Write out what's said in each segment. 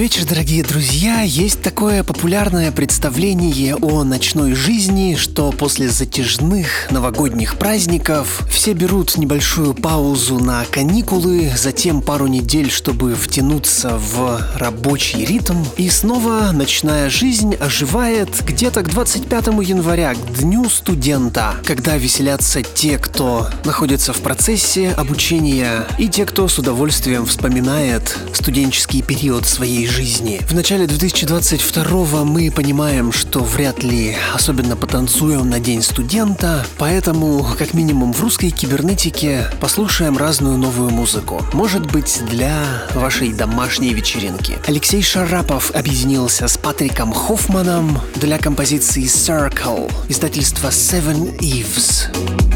Вечер, дорогие друзья. Есть такое популярное представление о ночной жизни, что после затяжных новогодних праздников все берут небольшую паузу на каникулы, затем пару недель, чтобы втянуться в рабочий ритм, и снова ночная жизнь оживает где-то к 25 января, к Дню студента, когда веселятся те, кто находится в процессе обучения, и те, кто с удовольствием вспоминает студенческий период своей жизни. В начале 2022 мы понимаем, что вряд ли особенно потанцуем на День студента, поэтому, как минимум в русской кибернетике, послушаем разную новую музыку. Может быть, для вашей домашней вечеринки. Алексей Шарапов объединился с Патриком Хоффманом для композиции Circle, издательства Seven Eves.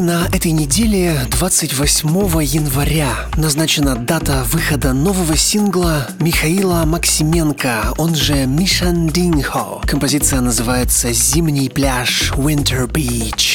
На этой неделе, 28 января, назначена дата выхода нового сингла Михаила Максименко, он же Мишан Динхо. Композиция называется «Зимний пляж Winter Beach».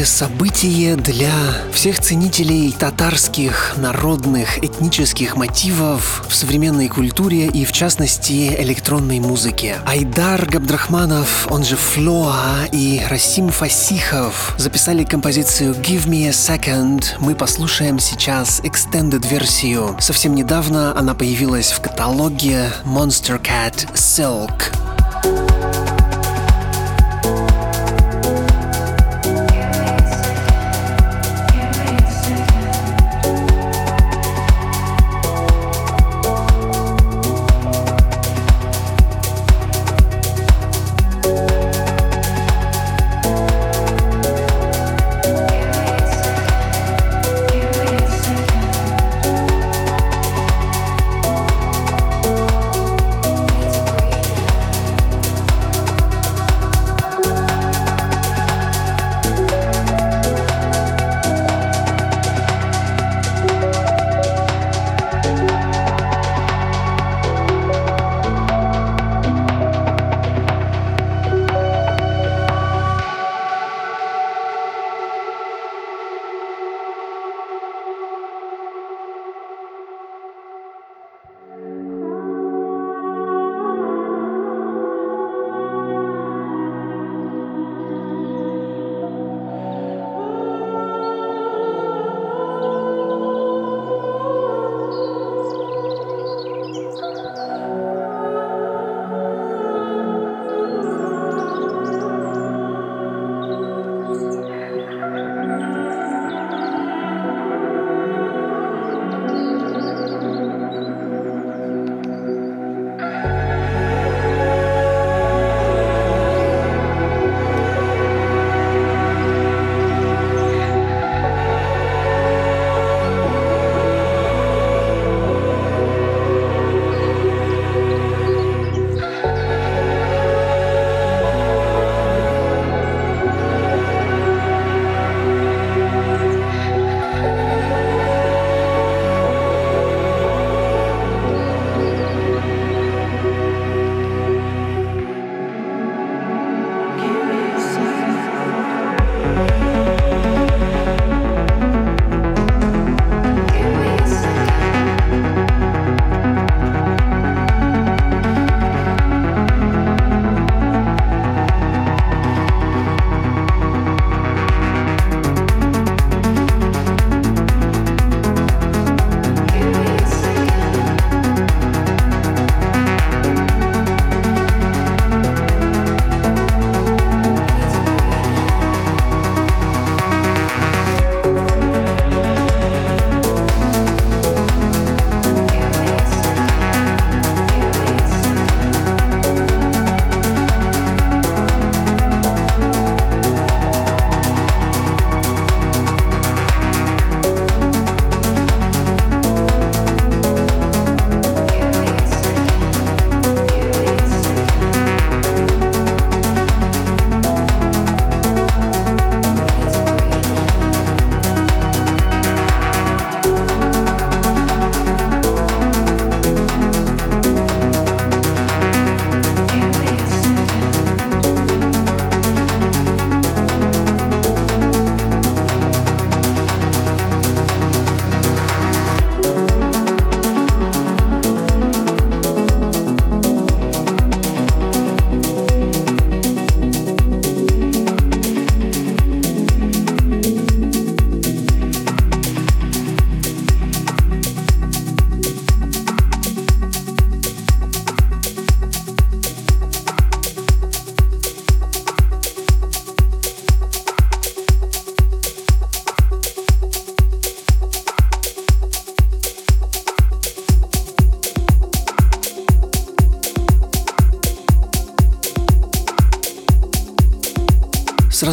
Значимое событие для всех ценителей татарских народных этнических мотивов в современной культуре и в частности электронной музыке. Айдар Габдрахманов, он же Флоа и Расим Фасихов записали композицию Give Me a Second. Мы послушаем сейчас extended версию. Совсем недавно она появилась в каталоге Monster Cat Silk.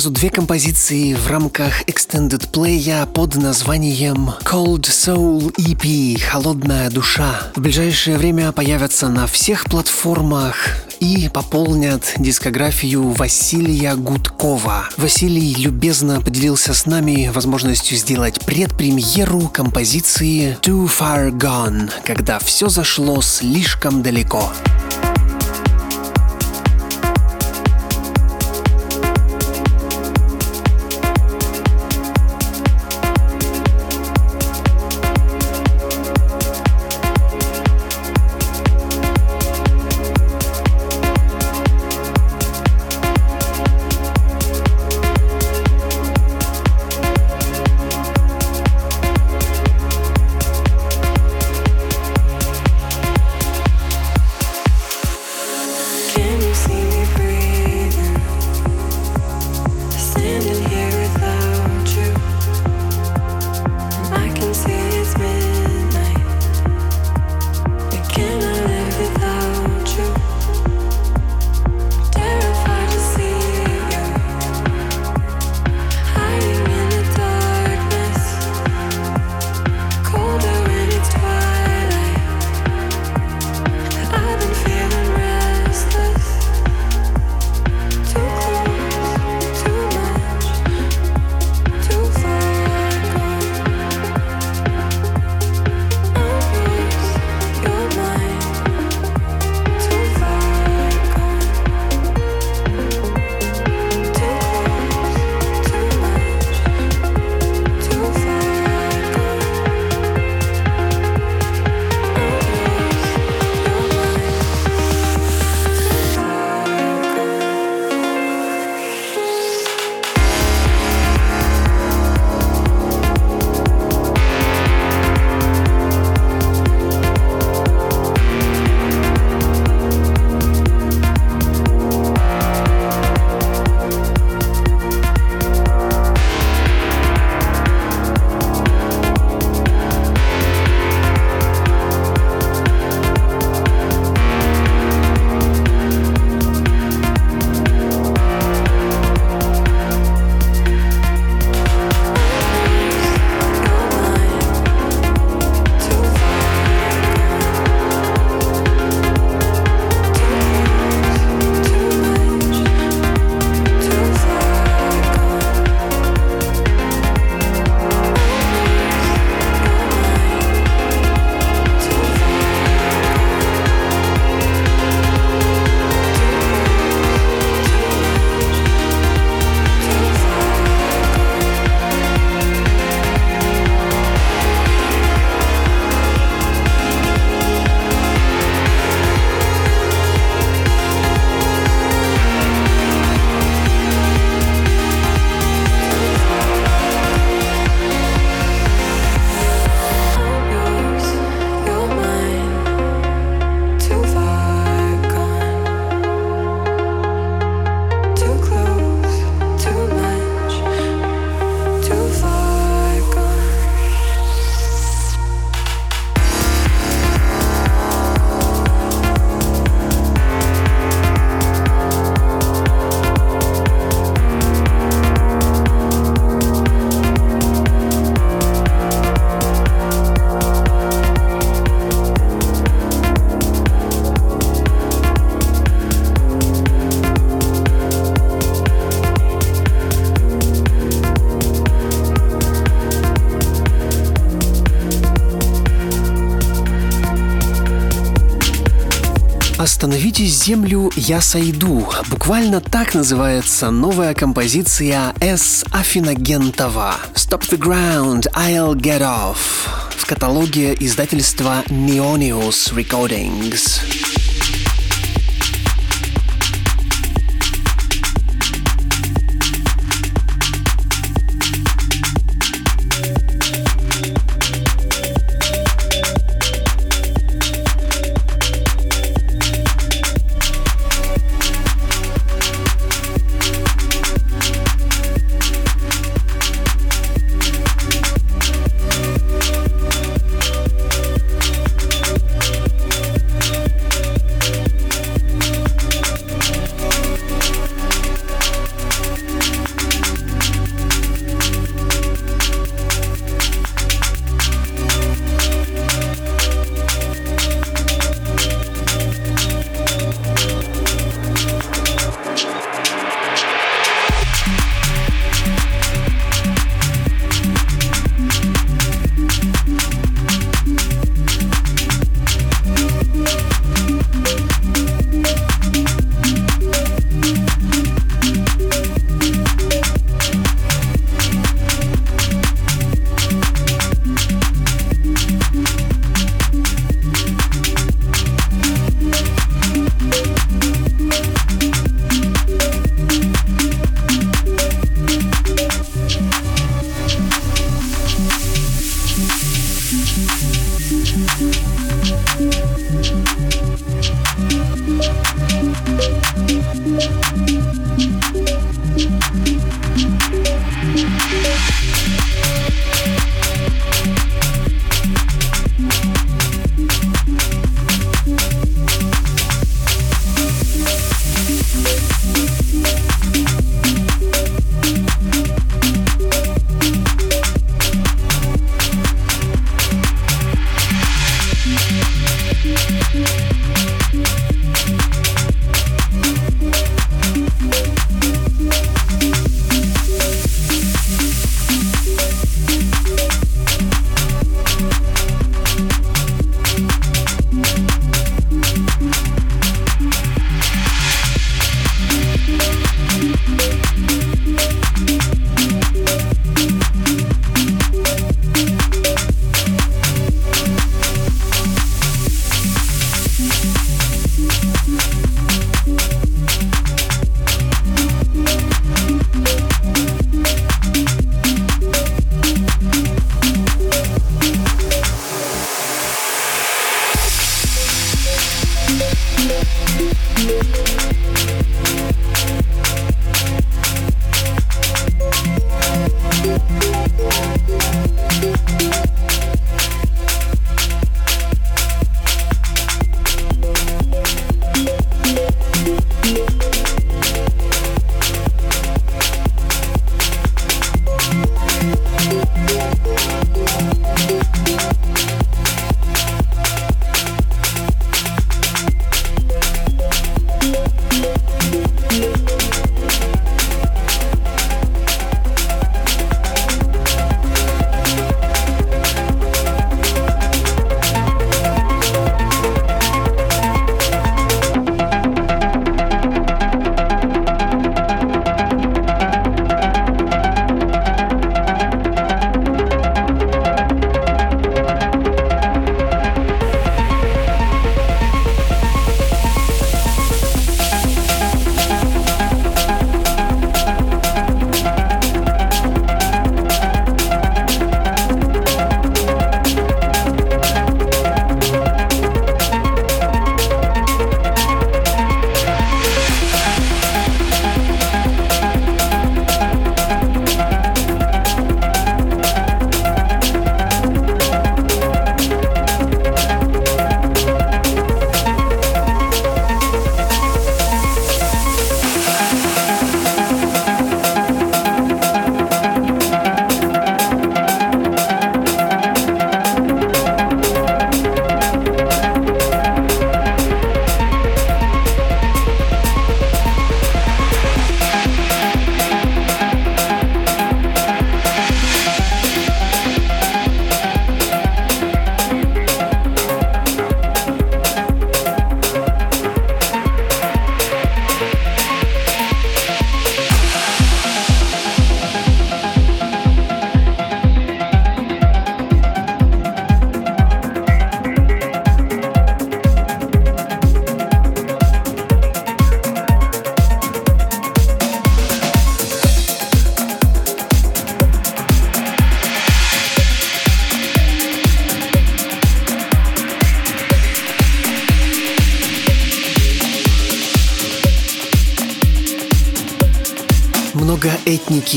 Сразу две композиции в рамках Extended Play под названием Cold Soul EP «Холодная душа». В ближайшее время появятся на всех платформах и пополнят дискографию Василия Гудкова. Василий любезно поделился с нами возможностью сделать предпремьеру композиции Too Far Gone, когда все зашло слишком далеко. «Остановите землю, я сойду». Буквально так называется новая композиция С. Афиногентова «Stop the ground, I'll get off» в каталоге издательства Neonius Recordings.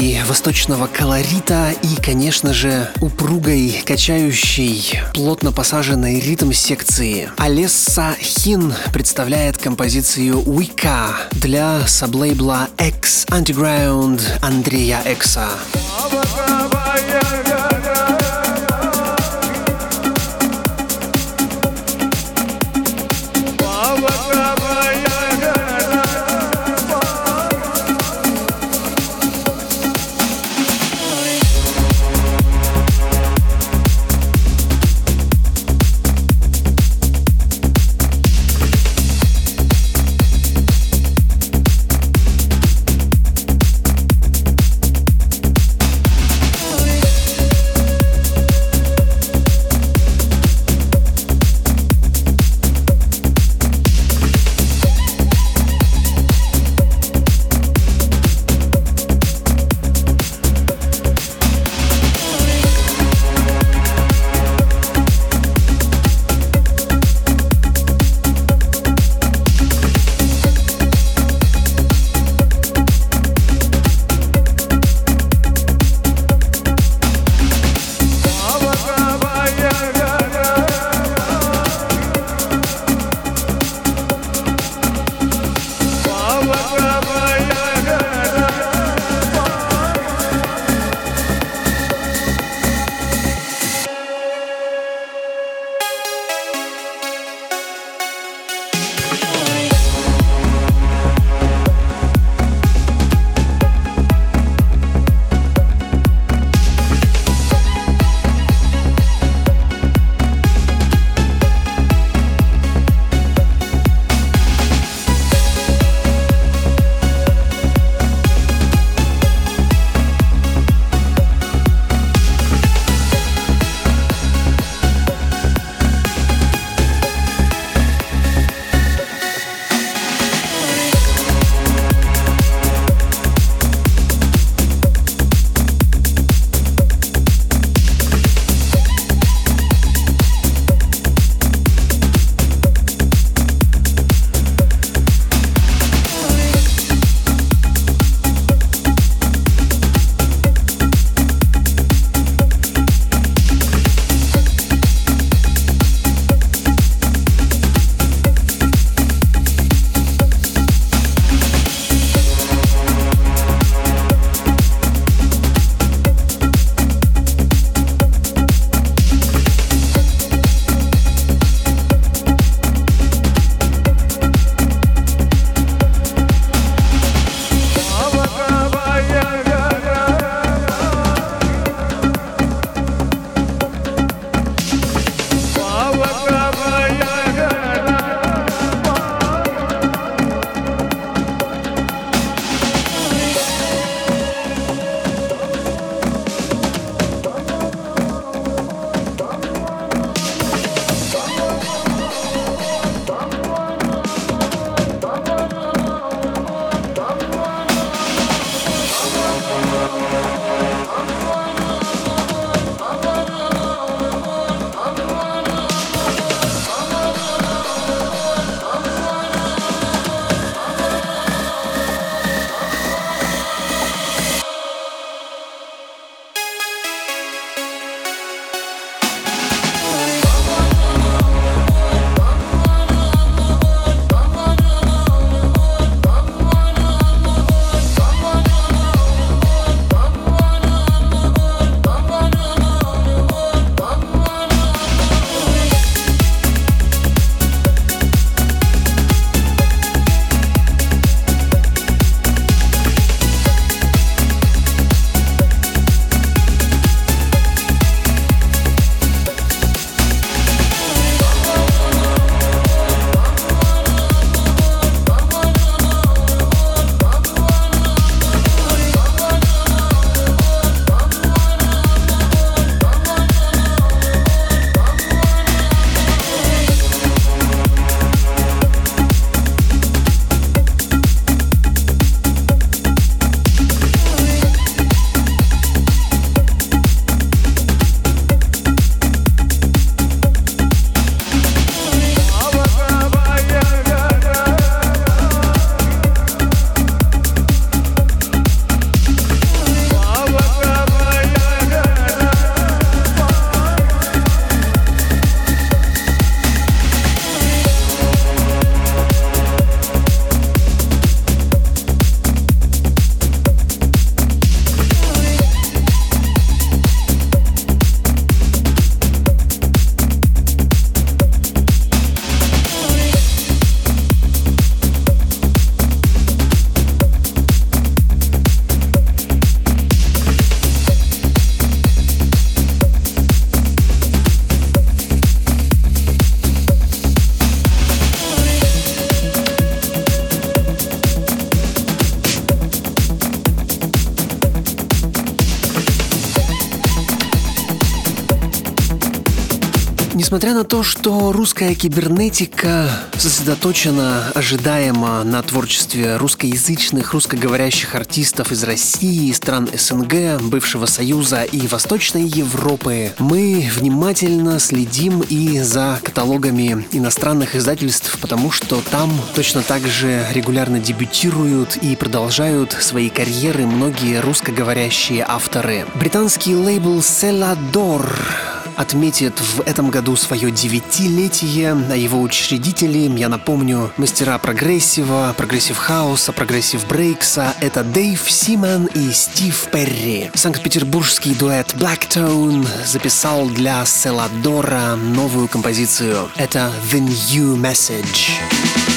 Этники, восточного колорита и, конечно же, упругой, качающей, плотно посаженной ритм секции. Алесса Хин представляет композицию Wicca для саблейбла X Underground Андрея Экса. Несмотря на то, что русская кибернетика сосредоточена ожидаемо на творчестве русскоязычных, русскоговорящих артистов из России, стран СНГ, бывшего Союза и Восточной Европы, мы внимательно следим и за каталогами иностранных издательств, потому что там точно так же регулярно дебютируют и продолжают свои карьеры многие русскоговорящие авторы. Британский лейбл Celador отметит в этом году свое девятилетие, а его учредители, я напомню, мастера прогрессива, прогрессив хауса, прогрессив брейкса, это Дэйв Симэн и Стив Перри. Санкт-петербургский дуэт Blacktone записал для Selador а новую композицию. Это The New Message.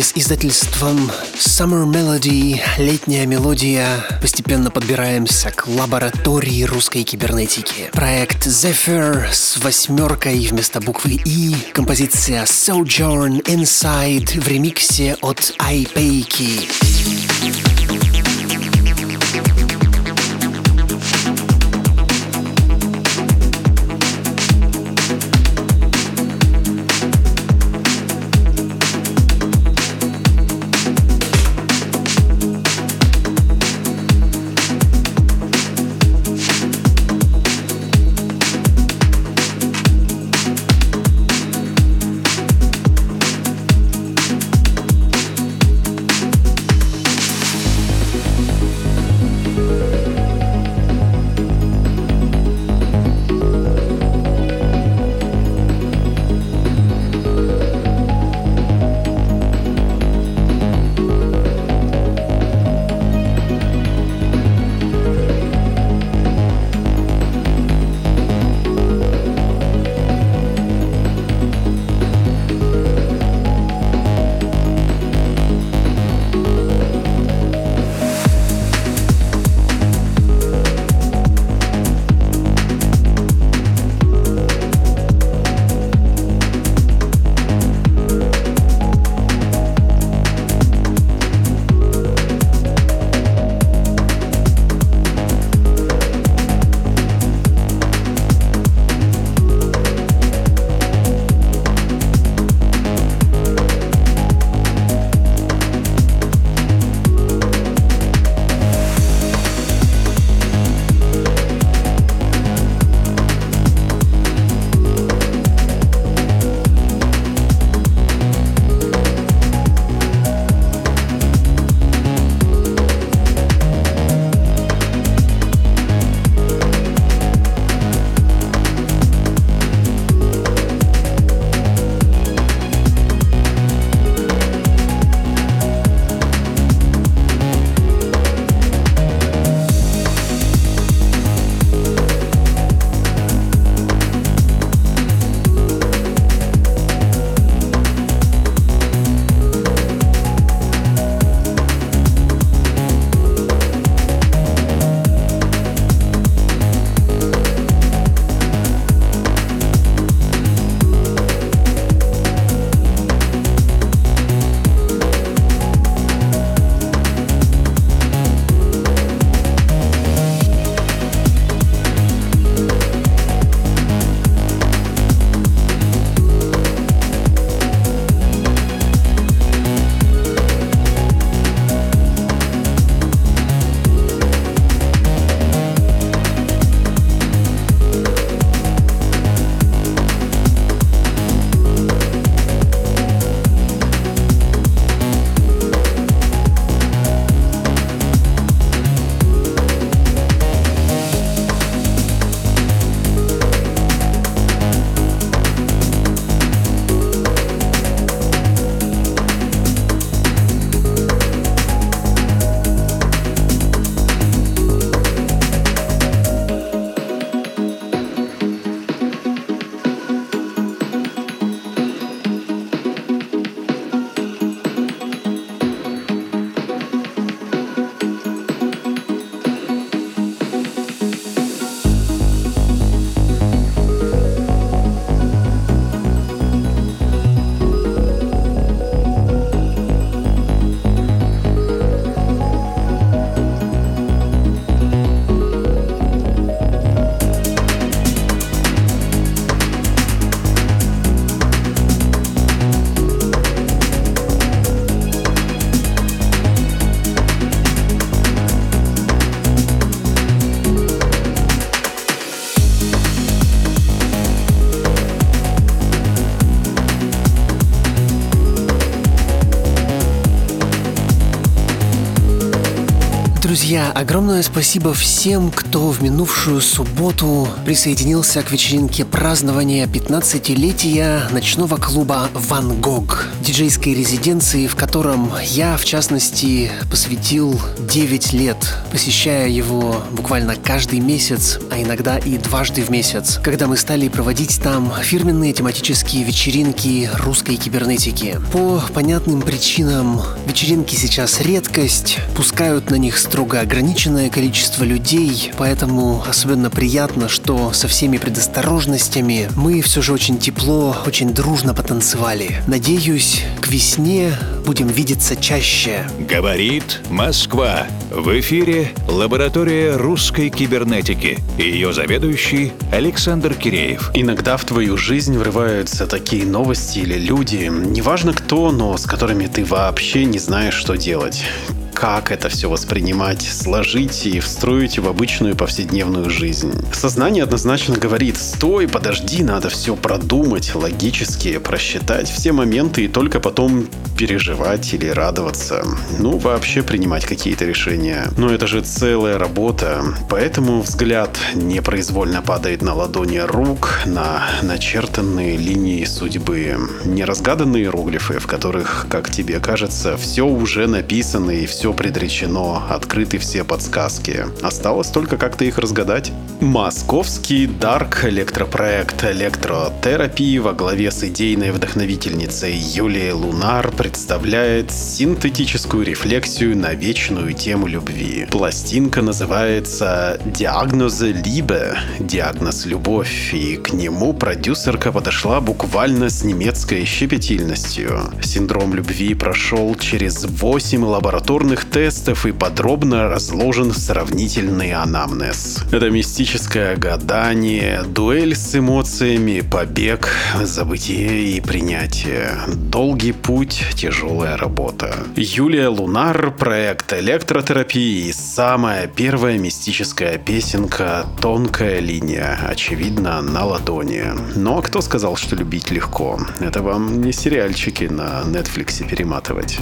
Вместе с издательством Summer Melody, летняя мелодия, постепенно подбираемся к лаборатории русской кибернетики. Проект Zephyr с восьмеркой вместо буквы И, композиция Sojourn Inside в ремиксе от iPayki. Огромное спасибо всем, кто в минувшую субботу присоединился к вечеринке празднования 15-летия ночного клуба «Ван Гог», диджейской резиденции, в котором я, в частности, посвятил 9 лет, посещая его буквально каждый месяц, а иногда и дважды в месяц, когда мы стали проводить там фирменные тематические вечеринки русской кибернетики. По понятным причинам вечеринки сейчас редкость, пускают на них строго ограниченное количество людей, поэтому особенно приятно, что со всеми предосторожностями мы все же очень тепло, очень дружно потанцевали. Надеюсь, к весне будем видеться чаще. Говорит Москва. В эфире лаборатория русской кибернетики. Ее заведующий Александр Киреев. Иногда в твою жизнь врываются такие новости или люди, неважно кто, но с которыми ты вообще не знаешь, что делать как это все воспринимать, сложить и встроить в обычную повседневную жизнь. Сознание однозначно говорит, стой, подожди, надо все продумать, логически просчитать все моменты и только потом переживать или радоваться. Ну, вообще принимать какие-то решения. Но это же целая работа, поэтому взгляд непроизвольно падает на ладони рук, на начертанные линии судьбы. Неразгаданные иероглифы, в которых, как тебе кажется, все уже написано и все предречено, открыты все подсказки. Осталось только как-то их разгадать. Московский Dark электропроект электротерапии во главе с идейной вдохновительницей Юлией Лунар представляет синтетическую рефлексию на вечную тему любви. Пластинка называется «Диагнозе Либе» — «Диагноз любовь», и к нему продюсерка подошла буквально с немецкой щепетильностью. Синдром любви прошел через 8 лабораторных тестов и подробно разложен сравнительный анамнез. Это мистическое гадание, дуэль с эмоциями, побег, забытие и принятие. Долгий путь, тяжелая работа. Юлия Лунар, проект электротерапии и самая первая мистическая песенка «Тонкая линия», очевидно, на ладони. Но кто сказал, что любить легко? Это вам не сериальчики на Netflix перематывать.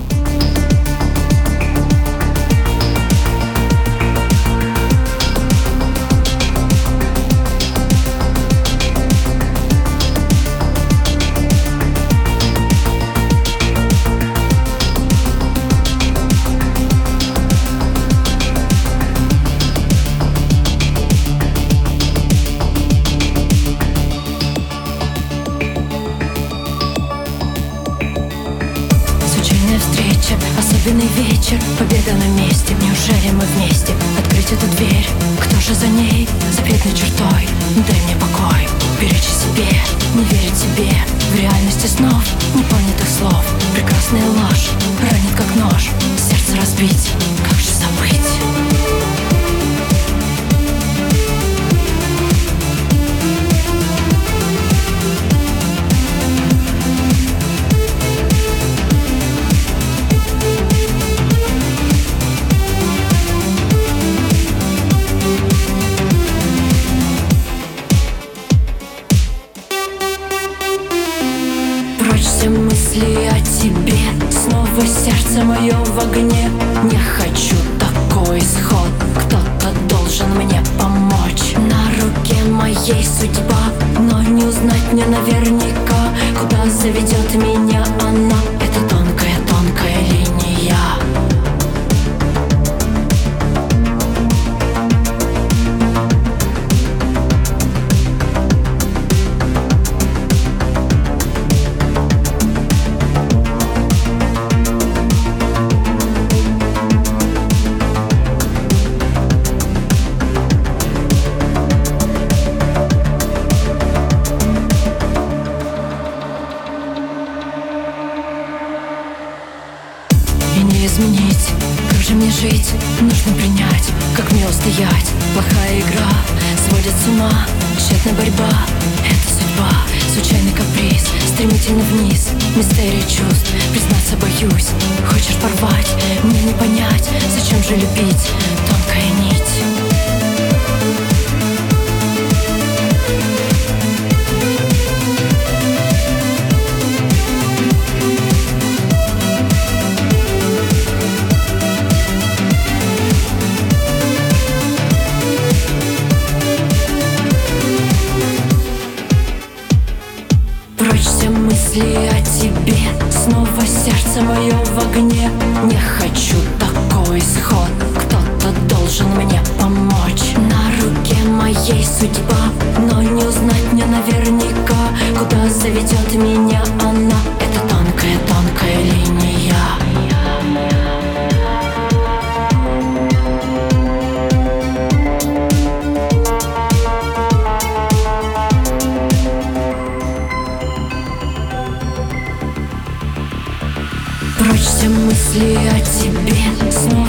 Мысли о тебе Снова сердце мое в огне. Не хочу такой исход. Кто-то должен мне помочь. На руке моей судьба Но не узнать мне наверняка Куда заведет меня она. Это тонкая-тонкая линия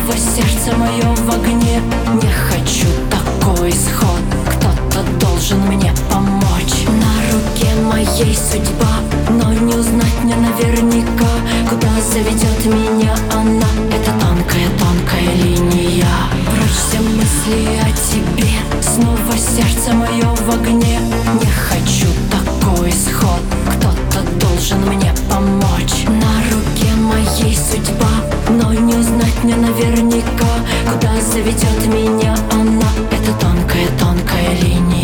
Снова сердце мое в огне. Не хочу такой исход. Кто-то должен мне помочь. На руке моей судьба Но не узнать мне наверняка Куда заведет меня она. Это тонкая-тонкая линия. Прочь все мысли о тебе Снова сердце мое в огне. Не хочу такой исход. Кто-то должен мне помочь. На руке моей судьба Но не узнать мне наверняка Куда заведет меня она. Это тонкая-тонкая линия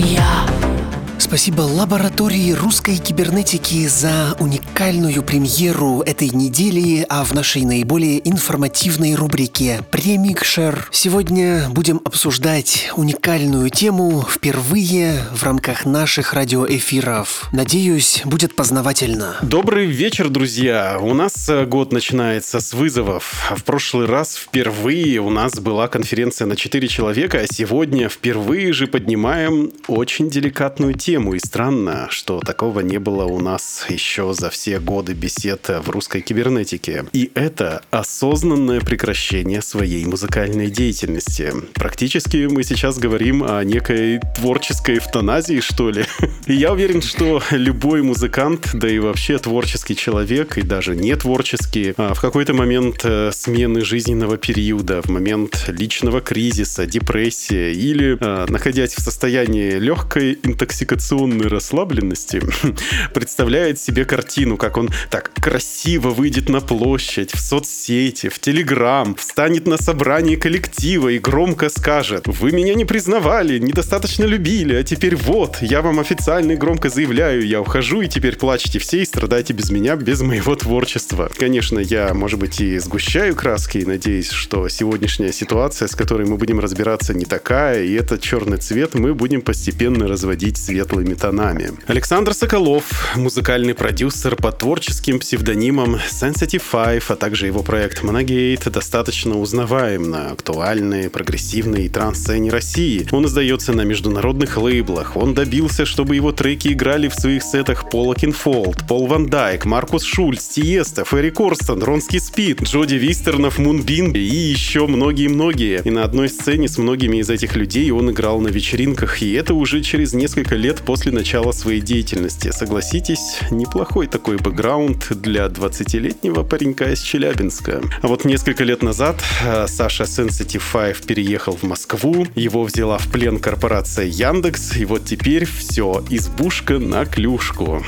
Спасибо лаборатории русской кибернетики за уникальную премьеру этой недели, а в нашей наиболее информативной рубрике «Премикшер» сегодня будем обсуждать уникальную тему впервые в рамках наших радиоэфиров. Надеюсь, будет познавательно. Добрый вечер, друзья! У нас э, год начинается с вызовов. В прошлый раз впервые у нас была конференция на 4 человека, а сегодня впервые же поднимаем очень деликатную тему. И странно, что такого не было у нас еще за все годы бесед в русской кибернетике. И это осознанное прекращение своей музыкальной деятельности. Практически мы сейчас говорим о некой творческой эвтаназии, что ли. И я уверен, что любой музыкант, да и вообще творческий человек, и даже не творческий, а, в какой-то момент э, смены жизненного периода, в момент личного кризиса, депрессии или а, находясь в состоянии легкой интоксикационной расслабленности, представляет себе картину, как он так красиво выйдет на площадь, в соцсети, в Телеграм, встанет на собрании коллектива и громко скажет «Вы меня не признавали, недостаточно любили, а теперь вот, я вам официально и громко заявляю, я ухожу, и теперь плачьте все и страдайте без меня, без моего творчества». Конечно, я, может быть, и сгущаю краски, и надеюсь, что сегодняшняя ситуация, с которой мы будем разбираться, не такая, и этот черный цвет мы будем постепенно разводить светлыми тонами. Александр Соколов, музыкальный продюсер под творческим псевдонимом Sensitive Five, а также его проект Monogate достаточно узнаваем на актуальной, прогрессивной транс-сцене России. Он издается на международных лейблах. Он добился, чтобы его треки играли в своих сетах Пол Окенфолд, Пол Ван Дайк, Маркус Шульц, Тиесто, Ферри Корстон, Ronski Speed, Jody Wisternoff, Moonbeam и еще многие-многие. И на одной сцене с многими из этих людей он играл на вечеринках, и это уже через несколько лет после начала своей деятельности. Согласитесь, неплохой такой бэкграунд для 20-летнего паренька из Челябинска. А вот несколько лет назад э, Саша Sensitive Five переехал в Москву, его взяла в плен корпорация Яндекс, и вот теперь все, избушка на клюшку.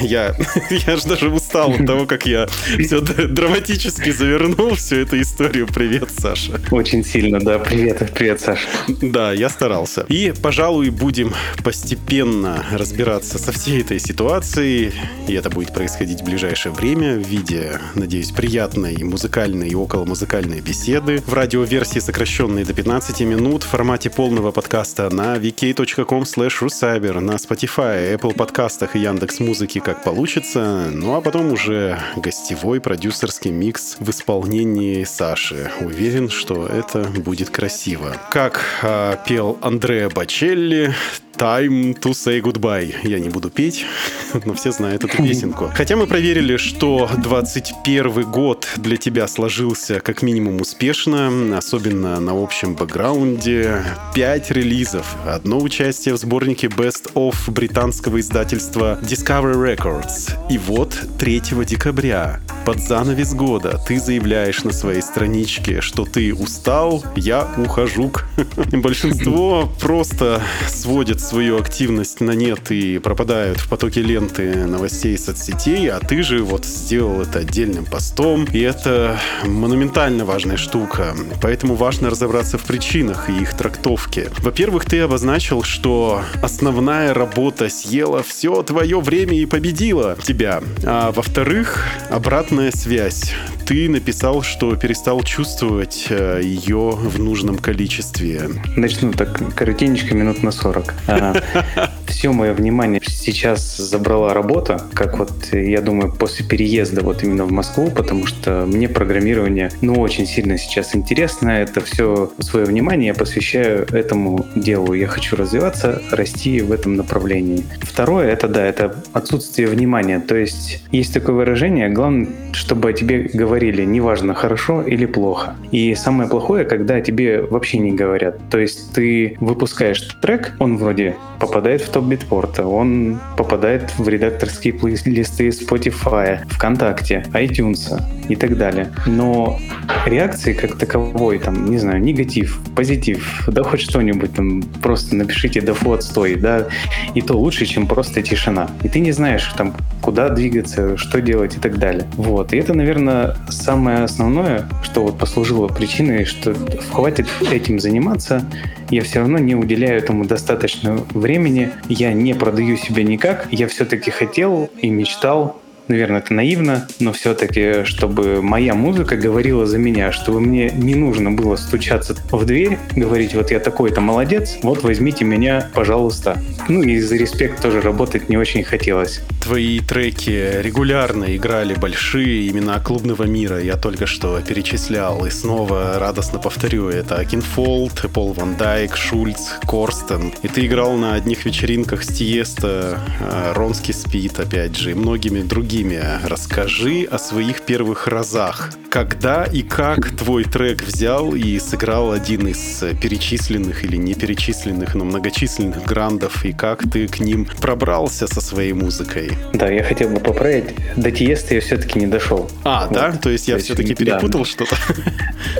Я, я же даже устал от того, как я все драматически завернул всю эту историю. Привет, Саша. Очень сильно, да. Привет, привет, Саша. Да, я старался. И, пожалуй, будем постепенно разбираться со всей этой ситуацией, и это будет происходить в ближайшее время в виде, надеюсь, приятной музыкальной и около музыкальной беседы в радиоверсии, сокращенной до 15 минут в формате полного подкаста на vk.com slash на Spotify, Apple подкастах и Яндекс Музыки как получится, ну а потом уже гостевой продюсерский микс в исполнении Саши. Уверен, что это будет красиво. Как э, пел Андреа Бачелли, Time to say goodbye. Я не буду петь, но все знают эту песенку. Хотя мы проверили, что 21 год для тебя сложился как минимум успешно, особенно на общем бэкграунде. Пять релизов, одно участие в сборнике Best of британского издательства Discovery Records. И вот 3 декабря, под занавес года, ты заявляешь на своей страничке, что ты устал, я ухожу. Большинство просто сводится свою активность на нет и пропадают в потоке ленты новостей соцсетей, а ты же вот сделал это отдельным постом, и это монументально важная штука. Поэтому важно разобраться в причинах и их трактовке. Во-первых, ты обозначил, что основная работа съела все твое время и победила тебя. А во-вторых, обратная связь ты написал, что перестал чувствовать э, ее в нужном количестве. Начну так коротенько, минут на 40. Um, Все мое внимание сейчас забрала работа, как вот, я думаю, после переезда вот именно в Москву, потому что мне программирование, ну, очень сильно сейчас интересно. Это все свое внимание я посвящаю этому делу. Я хочу развиваться, расти в этом направлении. Второе, это да, это отсутствие внимания. То есть есть такое выражение, главное, чтобы о тебе говорили неважно, хорошо или плохо. И самое плохое, когда тебе вообще не говорят. То есть ты выпускаешь трек, он вроде попадает в топ битпорта, он попадает в редакторские плейлисты Spotify, ВКонтакте, iTunes и так далее. Но реакции как таковой, там, не знаю, негатив, позитив, да хоть что-нибудь там, просто напишите да фу отстой, да, и то лучше, чем просто тишина. И ты не знаешь, там, куда двигаться, что делать и так далее. Вот. И это, наверное, самое основное, что вот послужило причиной, что хватит этим заниматься, я все равно не уделяю этому достаточно времени, я не продаю себя никак, я все-таки хотел и мечтал наверное, это наивно, но все-таки, чтобы моя музыка говорила за меня, чтобы мне не нужно было стучаться в дверь, говорить, вот я такой-то молодец, вот возьмите меня, пожалуйста. Ну и за респект тоже работать не очень хотелось. Твои треки регулярно играли большие имена клубного мира, я только что перечислял, и снова радостно повторю, это Окенфолд, Пол Ван Дайк, Шульц, Корстен. И ты играл на одних вечеринках с Тиесто, э, Ronski Speed, опять же, и многими другими другими. Расскажи о своих первых разах. Когда и как твой трек взял и сыграл один из перечисленных или не перечисленных, но многочисленных грандов, и как ты к ним пробрался со своей музыкой? Да, я хотел бы поправить. До Тиеста я все-таки не дошел. А, вот. да? То есть я все-таки перепутал да. что-то?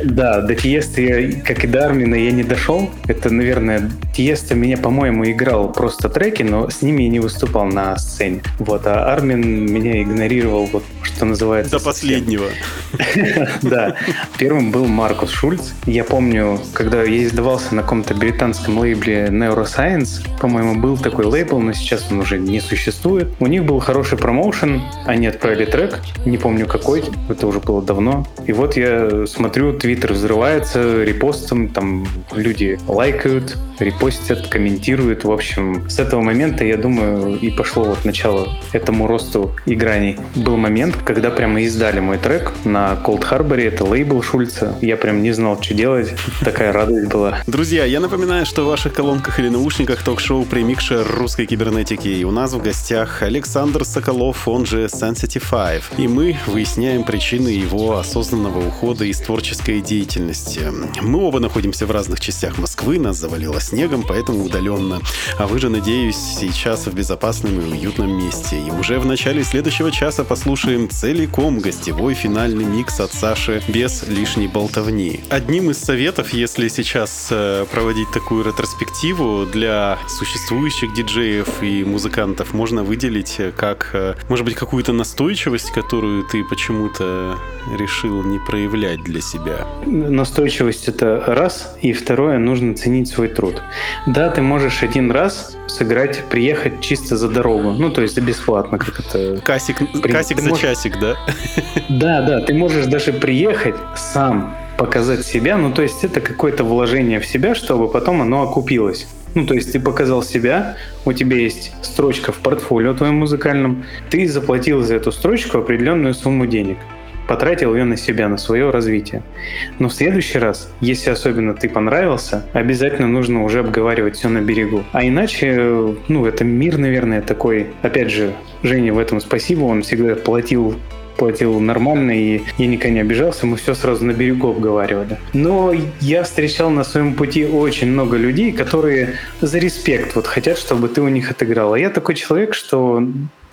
Да, до Тиеста, я, как и до Армина, я не дошел. Это, наверное, Тиеста меня, по-моему, играл просто треки, но с ними я не выступал на сцене. Вот, а Армин меня игнорировал, вот, что называется... До последнего. Да. Первым был Маркус Шульц. Я помню, когда я издавался на каком-то британском лейбле Neuroscience, по-моему, был такой лейбл, но сейчас он уже не существует. У них был хороший промоушен, они отправили трек, не помню какой, это уже было давно. И вот я смотрю, твиттер взрывается репостом, там люди лайкают, репостят, комментируют. В общем, с этого момента, я думаю, и пошло вот начало этому росту играний. Был момент, когда прямо издали мой трек на Cold Harbor, это лейбл Шульца. Я прям не знал, что делать. Такая радость была. Друзья, я напоминаю, что в ваших колонках или наушниках ток-шоу «Примикшер русской кибернетики». И у нас в гостях Александр Соколов, он же Sensitive. И мы выясняем причины его осознанного ухода из творческой деятельности. Мы оба находимся в разных частях Москвы, нас завалило снегом, поэтому удаленно. А вы же, надеюсь, сейчас в безопасном и уютном месте. И уже в начале следующего часа послушаем целиком гостевой финальный микс от Саши без лишней болтовни. Одним из советов, если сейчас э, проводить такую ретроспективу для существующих диджеев и музыкантов, можно выделить э, как, э, может быть, какую-то настойчивость, которую ты почему-то решил не проявлять для себя. Настойчивость это раз, и второе, нужно ценить свой труд. Да, ты можешь один раз сыграть, приехать чисто за дорогу, ну то есть за бесплатно, как это. Касик, При... касик за можешь... часик, да? Да, да, ты можешь даже приехать сам показать себя, ну то есть это какое-то вложение в себя, чтобы потом оно окупилось. Ну, то есть ты показал себя, у тебя есть строчка в портфолио твоем музыкальном, ты заплатил за эту строчку определенную сумму денег потратил ее на себя, на свое развитие. Но в следующий раз, если особенно ты понравился, обязательно нужно уже обговаривать все на берегу. А иначе, ну, это мир, наверное, такой, опять же, Жене в этом спасибо, он всегда платил платил нормально, и я никогда не обижался, мы все сразу на берегу обговаривали. Но я встречал на своем пути очень много людей, которые за респект вот хотят, чтобы ты у них отыграл. А я такой человек, что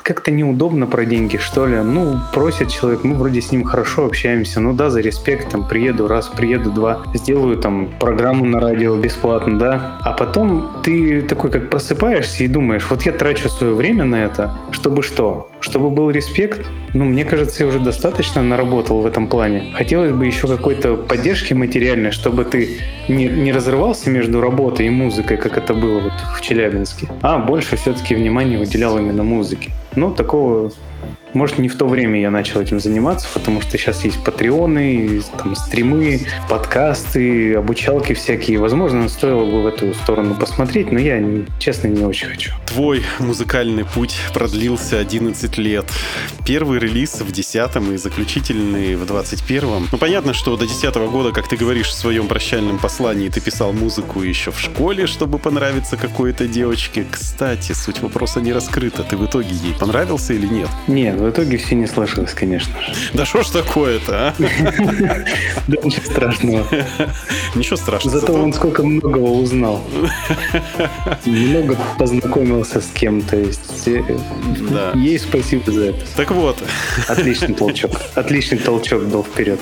как-то неудобно про деньги, что ли. Ну, просит человек, мы вроде с ним хорошо общаемся, ну да, за респект, там, приеду раз, приеду два, сделаю там программу на радио бесплатно, да. А потом ты такой как просыпаешься и думаешь, вот я трачу свое время на это, чтобы что? Чтобы был респект? Ну, мне кажется, я уже достаточно наработал в этом плане. Хотелось бы еще какой-то поддержки материальной, чтобы ты не, не разрывался между работой и музыкой, как это было вот в Челябинске, а больше все-таки внимания уделял именно музыке. Ну, такого может, не в то время я начал этим заниматься, потому что сейчас есть патреоны, там, стримы, подкасты, обучалки всякие. Возможно, стоило бы в эту сторону посмотреть, но я, честно, не очень хочу. Твой музыкальный путь продлился 11 лет. Первый релиз в 10 и заключительный в 21-м. Ну, понятно, что до 10 -го года, как ты говоришь в своем прощальном послании, ты писал музыку еще в школе, чтобы понравиться какой-то девочке. Кстати, суть вопроса не раскрыта. Ты в итоге ей понравился или нет? Нет, в итоге все не сложилось, конечно же. Да что ж такое-то, а? Да ничего страшного. Ничего страшного. Зато он сколько многого узнал. Много познакомился с кем, то есть э, ей спасибо за это. Так вот, Отличный толчок. Отличный толчок был вперед.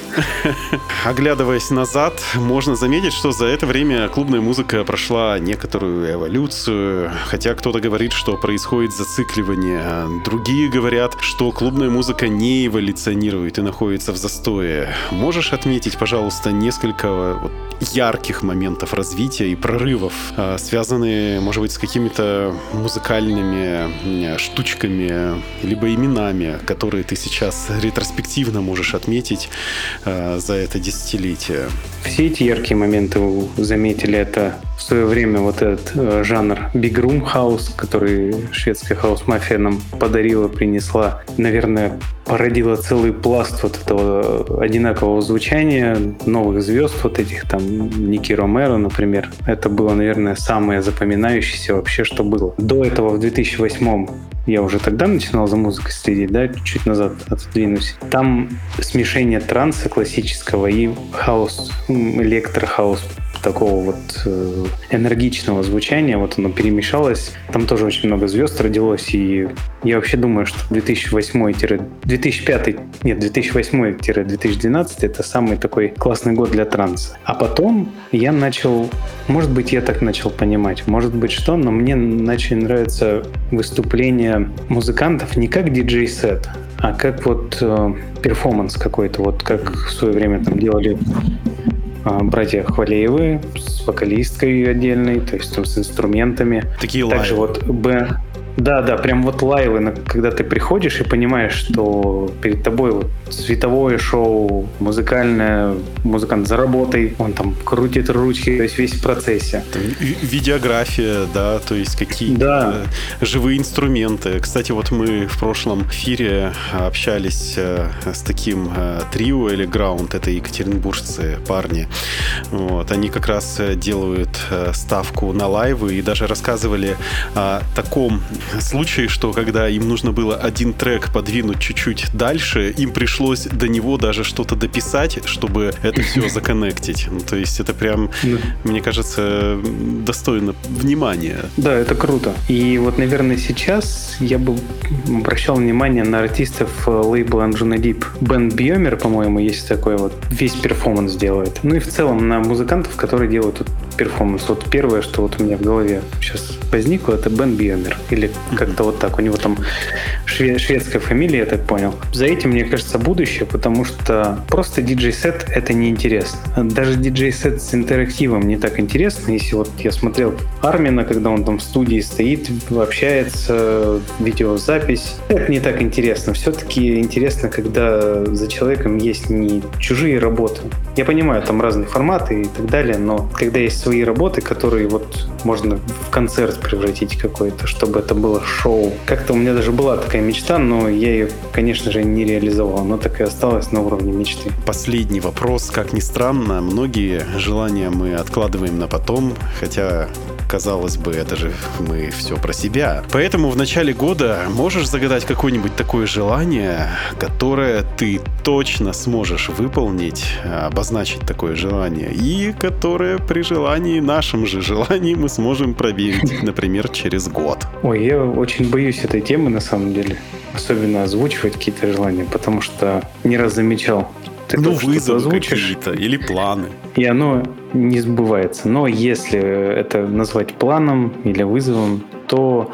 оглядываясь назад, можно заметить, что за это время клубная музыка прошла некоторую эволюцию, хотя кто-то говорит, что происходит зацикливание, другие говорят, что клубная музыка не эволюционирует и находится в застое. Можешь отметить, пожалуйста, несколько вот ярких моментов развития и прорывов, а, связанные, может быть, с какими-то музыкальными м, штучками, либо именами, которые ты сейчас ретроспективно можешь отметить а, за это десятилетие. Все эти яркие моменты вы заметили, это в свое время вот этот э, жанр Big Room House, который шведская хаус-мафия нам подарила, принесла, наверное, породила целый пласт вот этого одинакового звучания, новых звезд вот этих, там, Ники Ромеро, например. Это было, наверное, самое запоминающееся вообще, что было. До этого в 2008 я уже тогда начинал за музыкой следить, да, чуть назад отодвинусь. Там смешение транса классического и хаос, электрохаус такого вот э, энергичного звучания, вот оно перемешалось. Там тоже очень много звезд родилось, и я вообще думаю, что 2008-2005, нет, 2008-2012 это самый такой классный год для транса. А потом я начал, может быть, я так начал понимать, может быть, что, но мне начали нравиться выступления музыкантов не как диджей-сет, а как вот э, перформанс какой-то, вот как в свое время там делали братья Хвалеевы с вокалисткой отдельной, то есть там с инструментами. Такие Также лайвы. вот Б. Да, да, прям вот лайвы, когда ты приходишь и понимаешь, что перед тобой вот световое шоу, музыкальное, музыкант за работой, он там крутит ручки, то есть весь в процессе. Там видеография, да, то есть какие-то Да. живые инструменты. Кстати, вот мы в прошлом эфире общались э, с таким э, трио или граунд, это екатеринбуржцы, парни. Вот, они как раз э, делают э, ставку на лайвы и даже рассказывали о таком случае, что когда им нужно было один трек подвинуть чуть-чуть дальше, им пришлось до него даже что-то дописать, чтобы это все законнектить. Ну, то есть это прям, Да. мне кажется, достойно внимания. Да, это круто. И вот, наверное, сейчас я бы обращал внимание на артистов э, лейбла Anjunadeep. Ben Böhmer, по-моему, есть такой вот, весь перформанс делает. Ну и в целом на музыкантов, которые делают перформанс. Вот первое, что вот у меня в голове сейчас возникло, это Ben Böhmer. Или как-то вот так. У него там шве- шведская фамилия, я так понял. За этим, мне кажется, будущее, потому что просто диджей-сет — это неинтересно. Даже диджей-сет с интерактивом не так интересно. Если вот я смотрел Армина, когда он там в студии стоит, общается, видеозапись, это не так интересно. Все-таки интересно, когда за человеком есть не чужие работы. Я понимаю, там разные форматы и так далее, но когда есть свои работы, которые вот можно в концерт превратить какой-то, чтобы это было шоу. Как-то у меня даже была такая мечта, но я ее, конечно же, не реализовал. Она так и осталась на уровне мечты. Последний вопрос. Как ни странно, многие желания мы откладываем на потом, хотя казалось бы, это же мы все про себя. Поэтому в начале года можешь загадать какое-нибудь такое желание, которое ты точно сможешь выполнить, обозначить такое желание, и которое при желании желании, нашем же желании мы сможем проверить, например, через год. Ой, я очень боюсь этой темы на самом деле. Особенно озвучивать какие-то желания, потому что не раз замечал. Ты ну, вызовы какие-то или планы. И оно не сбывается. Но если это назвать планом или вызовом, то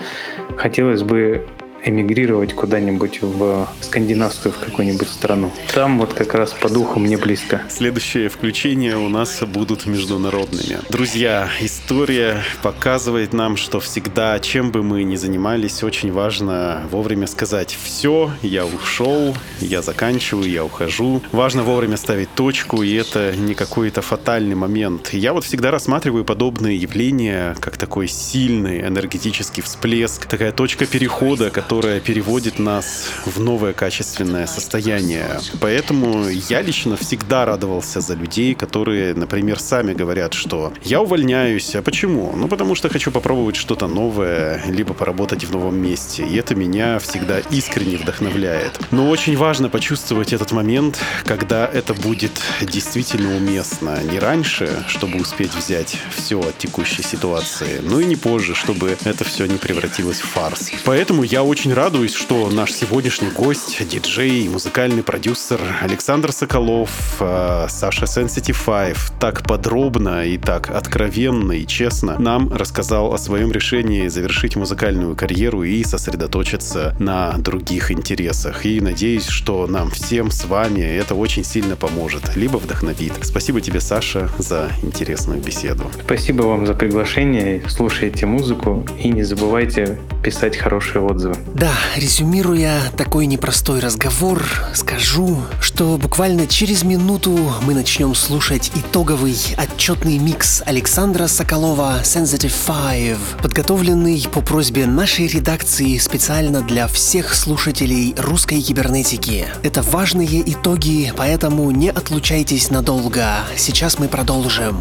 хотелось бы эмигрировать куда-нибудь в скандинавскую в какую-нибудь страну. Там вот как раз по духу мне близко. Следующие включения у нас будут международными. Друзья, история показывает нам, что всегда, чем бы мы ни занимались, очень важно вовремя сказать «все, я ушел, я заканчиваю, я ухожу». Важно вовремя ставить точку, и это не какой-то фатальный момент. Я вот всегда рассматриваю подобные явления как такой сильный энергетический всплеск, такая точка перехода, которая переводит нас в новое качественное состояние. Поэтому я лично всегда радовался за людей, которые, например, сами говорят, что я увольняюсь. А почему? Ну, потому что хочу попробовать что-то новое, либо поработать в новом месте. И это меня всегда искренне вдохновляет. Но очень важно почувствовать этот момент, когда это будет действительно уместно. Не раньше, чтобы успеть взять все от текущей ситуации, но и не позже, чтобы это все не превратилось в фарс. Поэтому я очень очень радуюсь, что наш сегодняшний гость, диджей и музыкальный продюсер Александр Соколов, э, Саша Sensitive так подробно и так откровенно и честно нам рассказал о своем решении завершить музыкальную карьеру и сосредоточиться на других интересах. И надеюсь, что нам всем с вами это очень сильно поможет, либо вдохновит. Спасибо тебе, Саша, за интересную беседу. Спасибо вам за приглашение. Слушайте музыку и не забывайте писать хорошие отзывы. Да, резюмируя такой непростой разговор, скажу, что буквально через минуту мы начнем слушать итоговый отчетный микс Александра Соколова Sensitive Five, подготовленный по просьбе нашей редакции специально для всех слушателей русской кибернетики. Это важные итоги, поэтому не отлучайтесь надолго. Сейчас мы продолжим.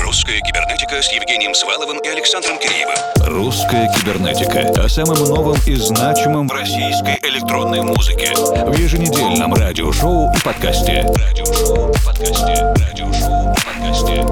Русская кибернетика с Евгением Сваловым и Александром Киреевым. Русская кибернетика о самом новом и значимым в российской электронной музыке в еженедельном радиошоу и подкасте. Радиошоу и подкасте. Радиошоу и подкасте.